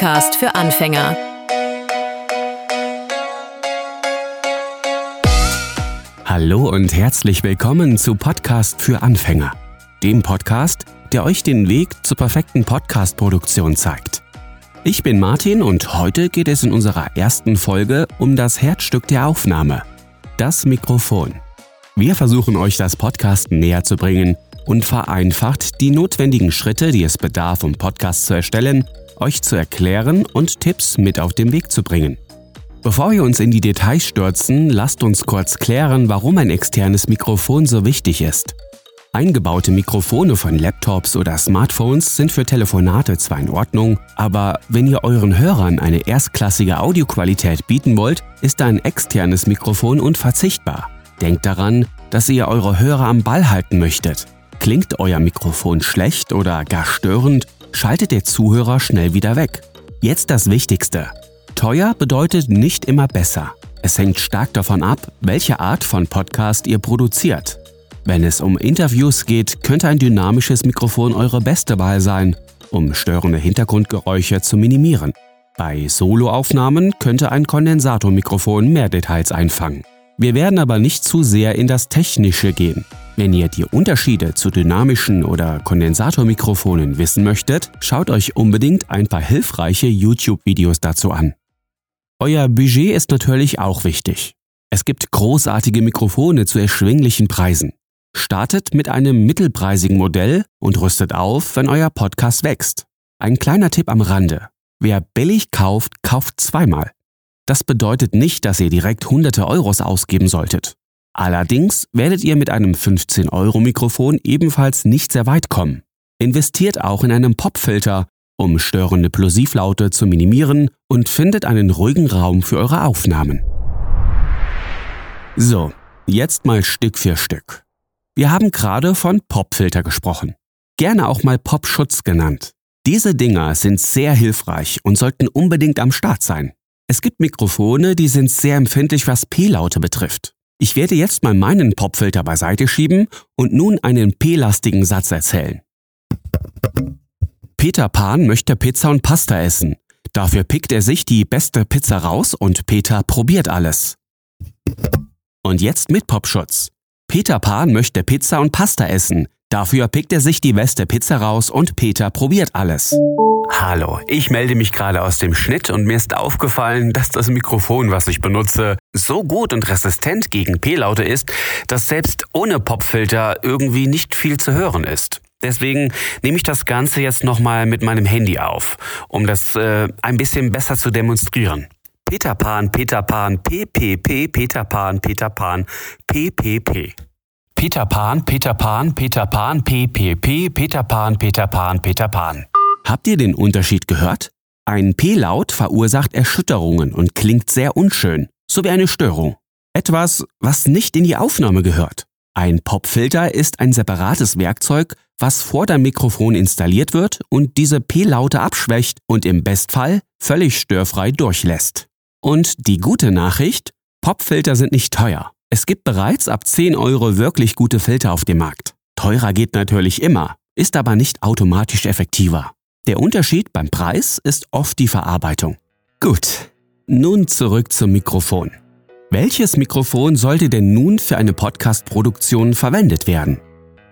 Podcast für Anfänger. Hallo und herzlich willkommen zu Podcast für Anfänger, dem Podcast, der euch den Weg zur perfekten Podcast-Produktion zeigt. Ich bin Martin und heute geht es in unserer ersten Folge um das Herzstück der Aufnahme, das Mikrofon. Wir versuchen euch das Podcast näher zu bringen und vereinfacht die notwendigen Schritte, die es bedarf, um Podcasts zu erstellen, euch zu erklären und Tipps mit auf den Weg zu bringen. Bevor wir uns in die Details stürzen, lasst uns kurz klären, warum ein externes Mikrofon so wichtig ist. Eingebaute Mikrofone von Laptops oder Smartphones sind für Telefonate zwar in Ordnung, aber wenn ihr euren Hörern eine erstklassige Audioqualität bieten wollt, ist ein externes Mikrofon unverzichtbar. Denkt daran, dass ihr eure Hörer am Ball halten möchtet. Klingt euer Mikrofon schlecht oder gar störend, schaltet der Zuhörer schnell wieder weg. Jetzt das Wichtigste. Teuer bedeutet nicht immer besser. Es hängt stark davon ab, welche Art von Podcast ihr produziert. Wenn es um Interviews geht, könnte ein dynamisches Mikrofon eure beste Wahl sein, um störende Hintergrundgeräusche zu minimieren. Bei Soloaufnahmen könnte ein Kondensatormikrofon mehr Details einfangen. Wir werden aber nicht zu sehr in das Technische gehen. Wenn ihr die Unterschiede zu dynamischen oder Kondensatormikrofonen wissen möchtet, schaut euch unbedingt ein paar hilfreiche YouTube-Videos dazu an. Euer Budget ist natürlich auch wichtig. Es gibt großartige Mikrofone zu erschwinglichen Preisen. Startet mit einem mittelpreisigen Modell und rüstet auf, wenn euer Podcast wächst. Ein kleiner Tipp am Rande. Wer billig kauft, kauft zweimal. Das bedeutet nicht, dass ihr direkt hunderte Euros ausgeben solltet. Allerdings werdet ihr mit einem 15-Euro-Mikrofon ebenfalls nicht sehr weit kommen. Investiert auch in einen Popfilter, um störende Plosivlaute zu minimieren und findet einen ruhigen Raum für eure Aufnahmen. So, jetzt mal Stück für Stück. Wir haben gerade von Popfilter gesprochen. Gerne auch mal Popschutz genannt. Diese Dinger sind sehr hilfreich und sollten unbedingt am Start sein. Es gibt Mikrofone, die sind sehr empfindlich, was P-Laute betrifft. Ich werde jetzt mal meinen Popfilter beiseite schieben und nun einen P-lastigen Satz erzählen. Peter Pan möchte Pizza und Pasta essen. Dafür pickt er sich die beste Pizza raus und Peter probiert alles. Und jetzt mit Popschutz. Peter Pan möchte Pizza und Pasta essen. Dafür pickt er sich die beste Pizza raus und Peter probiert alles. Hallo, ich melde mich gerade aus dem Schnitt und mir ist aufgefallen, dass das Mikrofon, was ich benutze, so gut und resistent gegen P-Laute ist, dass selbst ohne Popfilter irgendwie nicht viel zu hören ist. Deswegen nehme ich das Ganze jetzt nochmal mit meinem Handy auf, um das äh, ein bisschen besser zu demonstrieren. Peter Pan, Peter Pan, PPP, Peter Pan, Peter Pan, PPP. Peter Pan, Peter Pan, Peter Pan, PPP, Peter Pan, Peter Pan, Peter Pan. Habt ihr den Unterschied gehört? Ein P-Laut verursacht Erschütterungen und klingt sehr unschön, so wie eine Störung. Etwas, was nicht in die Aufnahme gehört. Ein Popfilter ist ein separates Werkzeug, was vor deinem Mikrofon installiert wird und diese P-Laute abschwächt und im Bestfall völlig störfrei durchlässt. Und die gute Nachricht, Popfilter sind nicht teuer. Es gibt bereits ab 10 Euro wirklich gute Filter auf dem Markt. Teurer geht natürlich immer, ist aber nicht automatisch effektiver. Der Unterschied beim Preis ist oft die Verarbeitung. Gut, nun zurück zum Mikrofon. Welches Mikrofon sollte denn nun für eine Podcast-Produktion verwendet werden?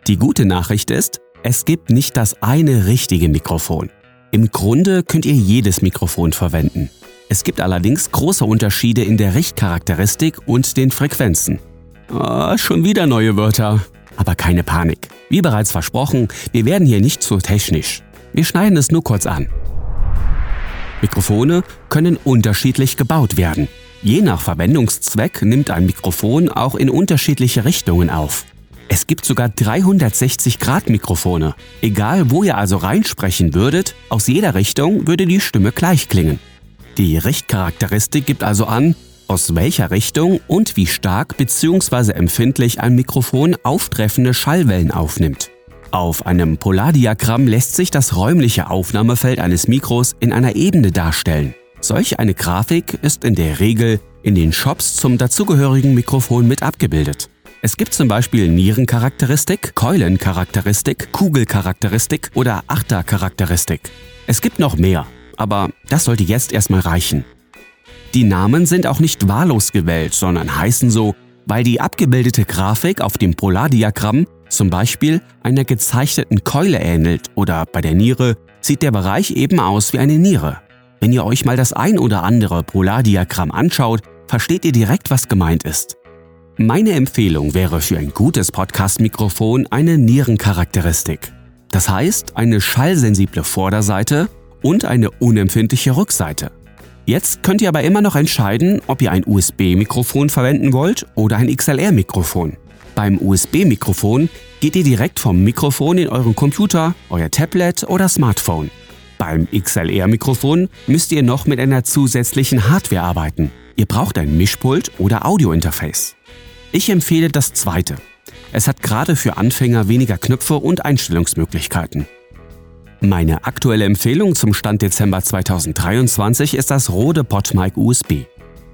Die gute Nachricht ist, es gibt nicht das eine richtige Mikrofon. Im Grunde könnt ihr jedes Mikrofon verwenden. Es gibt allerdings große Unterschiede in der Richtcharakteristik und den Frequenzen. Oh, schon wieder neue Wörter. Aber keine Panik. Wie bereits versprochen, wir werden hier nicht zu technisch. Wir schneiden es nur kurz an. Mikrofone können unterschiedlich gebaut werden. Je nach Verwendungszweck nimmt ein Mikrofon auch in unterschiedliche Richtungen auf. Es gibt sogar 360-Grad-Mikrofone. Egal, wo ihr also reinsprechen würdet, aus jeder Richtung würde die Stimme gleich klingen. Die Richtcharakteristik gibt also an, aus welcher Richtung und wie stark bzw. empfindlich ein Mikrofon auftreffende Schallwellen aufnimmt. Auf einem Polardiagramm lässt sich das räumliche Aufnahmefeld eines Mikros in einer Ebene darstellen. Solch eine Grafik ist in der Regel in den Shops zum dazugehörigen Mikrofon mit abgebildet. Es gibt zum Beispiel Nierencharakteristik, Keulencharakteristik, Kugelcharakteristik oder Achtercharakteristik. Es gibt noch mehr, aber das sollte jetzt erstmal reichen. Die Namen sind auch nicht wahllos gewählt, sondern heißen so, weil die abgebildete Grafik auf dem Polardiagramm zum Beispiel einer gezeichneten Keule ähnelt oder bei der Niere sieht der Bereich eben aus wie eine Niere. Wenn ihr euch mal das ein oder andere Polardiagramm anschaut, versteht ihr direkt, was gemeint ist. Meine Empfehlung wäre für ein gutes Podcast-Mikrofon eine Nierencharakteristik. Das heißt, eine schallsensible Vorderseite und eine unempfindliche Rückseite. Jetzt könnt ihr aber immer noch entscheiden, ob ihr ein USB-Mikrofon verwenden wollt oder ein XLR-Mikrofon. Beim USB-Mikrofon geht ihr direkt vom Mikrofon in euren Computer, euer Tablet oder Smartphone. Beim XLR-Mikrofon müsst ihr noch mit einer zusätzlichen Hardware arbeiten. Ihr braucht ein Mischpult oder Audiointerface. Ich empfehle das zweite. Es hat gerade für Anfänger weniger Knöpfe und Einstellungsmöglichkeiten. Meine aktuelle Empfehlung zum Stand Dezember 2023 ist das Rode PodMic USB.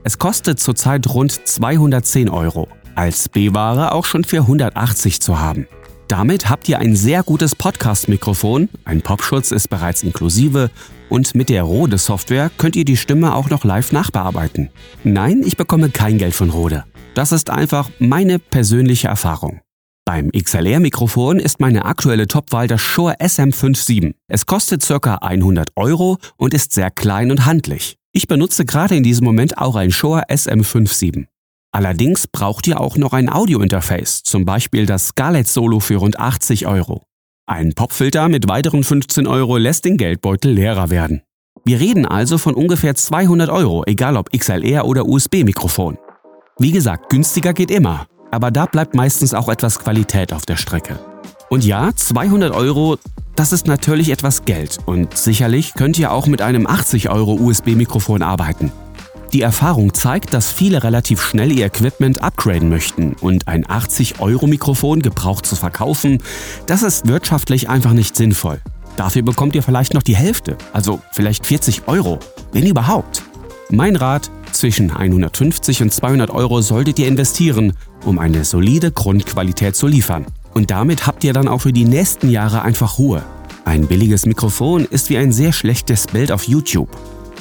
Es kostet zurzeit rund 210 Euro, als B-Ware auch schon für 180 zu haben. Damit habt ihr ein sehr gutes Podcast-Mikrofon, ein Popschutz ist bereits inklusive und mit der Rode Software könnt ihr die Stimme auch noch live nachbearbeiten. Nein, ich bekomme kein Geld von Rode. Das ist einfach meine persönliche Erfahrung. Beim XLR-Mikrofon ist meine aktuelle Topwahl das Shure SM57. Es kostet ca. 100 Euro und ist sehr klein und handlich. Ich benutze gerade in diesem Moment auch ein Shure SM57. Allerdings braucht ihr auch noch ein Audio-Interface, zum Beispiel das Scarlett Solo für rund 80 Euro. Ein Popfilter mit weiteren 15 Euro lässt den Geldbeutel leerer werden. Wir reden also von ungefähr 200 Euro, egal ob XLR oder USB-Mikrofon. Wie gesagt, günstiger geht immer, aber da bleibt meistens auch etwas Qualität auf der Strecke. Und ja, 200 Euro, das ist natürlich etwas Geld und sicherlich könnt ihr auch mit einem 80 Euro USB-Mikrofon arbeiten. Die Erfahrung zeigt, dass viele relativ schnell ihr Equipment upgraden möchten und ein 80-Euro-Mikrofon gebraucht zu verkaufen, das ist wirtschaftlich einfach nicht sinnvoll. Dafür bekommt ihr vielleicht noch die Hälfte, also vielleicht 40 Euro, wenn überhaupt. Mein Rat, zwischen 150 und 200 Euro solltet ihr investieren, um eine solide Grundqualität zu liefern. Und damit habt ihr dann auch für die nächsten Jahre einfach Ruhe. Ein billiges Mikrofon ist wie ein sehr schlechtes Bild auf YouTube.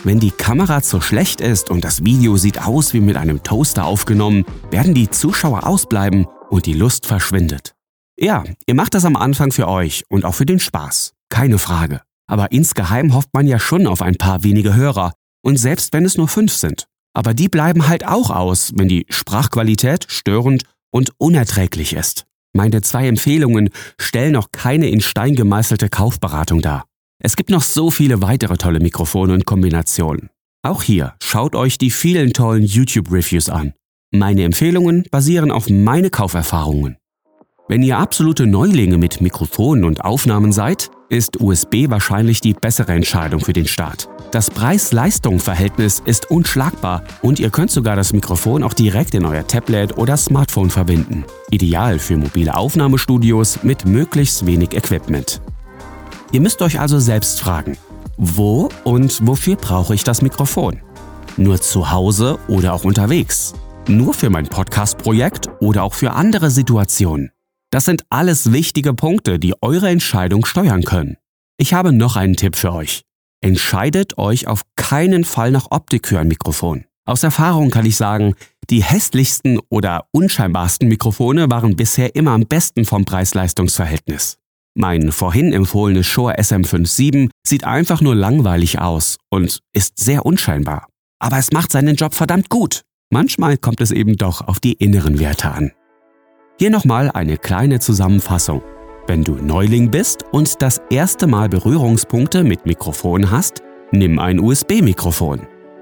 Wenn die Kamera zu schlecht ist und das Video sieht aus wie mit einem Toaster aufgenommen, werden die Zuschauer ausbleiben und die Lust verschwindet. Ja, ihr macht das am Anfang für euch und auch für den Spaß, keine Frage. Aber insgeheim hofft man ja schon auf ein paar wenige Hörer, und selbst wenn es nur fünf sind. Aber die bleiben halt auch aus, wenn die Sprachqualität störend und unerträglich ist. Meine zwei Empfehlungen stellen noch keine in Stein gemeißelte Kaufberatung dar. Es gibt noch so viele weitere tolle Mikrofone und Kombinationen. Auch hier schaut euch die vielen tollen YouTube-Reviews an. Meine Empfehlungen basieren auf meine Kauferfahrungen. Wenn ihr absolute Neulinge mit Mikrofonen und Aufnahmen seid, ist USB wahrscheinlich die bessere Entscheidung für den Start. Das Preis-Leistung-Verhältnis ist unschlagbar und ihr könnt sogar das Mikrofon auch direkt in euer Tablet oder Smartphone verbinden. Ideal für mobile Aufnahmestudios mit möglichst wenig Equipment. Ihr müsst euch also selbst fragen, wo und wofür brauche ich das Mikrofon? Nur zu Hause oder auch unterwegs? Nur für mein Podcast-Projekt oder auch für andere Situationen? Das sind alles wichtige Punkte, die eure Entscheidung steuern können. Ich habe noch einen Tipp für euch. Entscheidet euch auf keinen Fall nach Optik für ein Mikrofon. Aus Erfahrung kann ich sagen, die hässlichsten oder unscheinbarsten Mikrofone waren bisher immer am besten vom Preis-Leistungs-Verhältnis. Mein vorhin empfohlenes Shure SM57 sieht einfach nur langweilig aus und ist sehr unscheinbar. Aber es macht seinen Job verdammt gut. Manchmal kommt es eben doch auf die inneren Werte an. Hier nochmal eine kleine Zusammenfassung. Wenn du Neuling bist und das erste Mal Berührungspunkte mit Mikrofon hast, nimm ein USB-Mikrofon.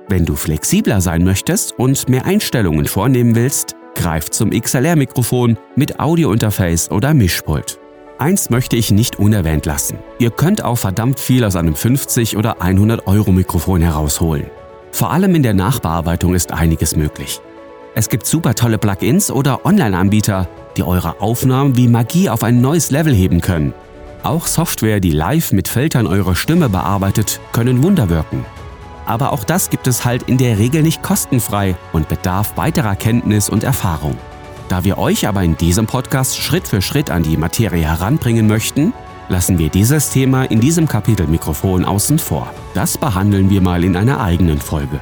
Wenn du flexibler sein möchtest und mehr Einstellungen vornehmen willst, greif zum XLR-Mikrofon mit Audiointerface oder Mischpult. Eins möchte ich nicht unerwähnt lassen. Ihr könnt auch verdammt viel aus einem 50 oder 100 Euro Mikrofon herausholen. Vor allem in der Nachbearbeitung ist einiges möglich. Es gibt super tolle Plugins oder Online-Anbieter, die eure Aufnahmen wie Magie auf ein neues Level heben können. Auch Software, die live mit Filtern eure Stimme bearbeitet, können Wunder wirken. Aber auch das gibt es halt in der Regel nicht kostenfrei und bedarf weiterer Kenntnis und Erfahrung. Da wir euch aber in diesem Podcast Schritt für Schritt an die Materie heranbringen möchten, lassen wir dieses Thema in diesem Kapitel Mikrofon außen vor. Das behandeln wir mal in einer eigenen Folge.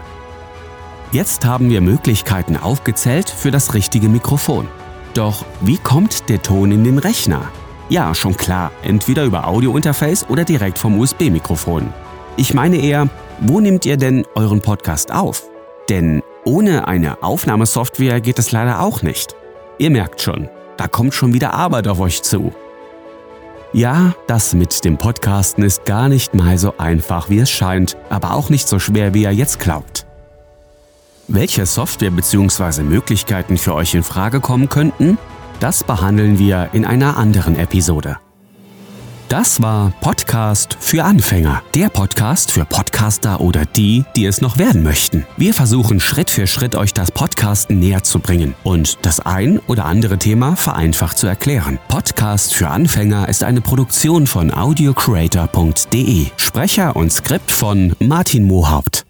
Jetzt haben wir Möglichkeiten aufgezählt für das richtige Mikrofon. Doch wie kommt der Ton in den Rechner? Ja, schon klar, entweder über Audiointerface oder direkt vom USB-Mikrofon. Ich meine eher, wo nehmt ihr denn euren Podcast auf? Denn ohne eine Aufnahmesoftware geht es leider auch nicht. Ihr merkt schon, da kommt schon wieder Arbeit auf euch zu. Ja, das mit dem Podcasten ist gar nicht mal so einfach, wie es scheint, aber auch nicht so schwer, wie ihr jetzt glaubt. Welche Software bzw. Möglichkeiten für euch in Frage kommen könnten, das behandeln wir in einer anderen Episode. Das war Podcast für Anfänger, der Podcast für Podcaster oder die, die es noch werden möchten. Wir versuchen Schritt für Schritt euch das Podcasten näher zu bringen und das ein oder andere Thema vereinfacht zu erklären. Podcast für Anfänger ist eine Produktion von audiocreator.de. Sprecher und Skript von Martin Mohaupt.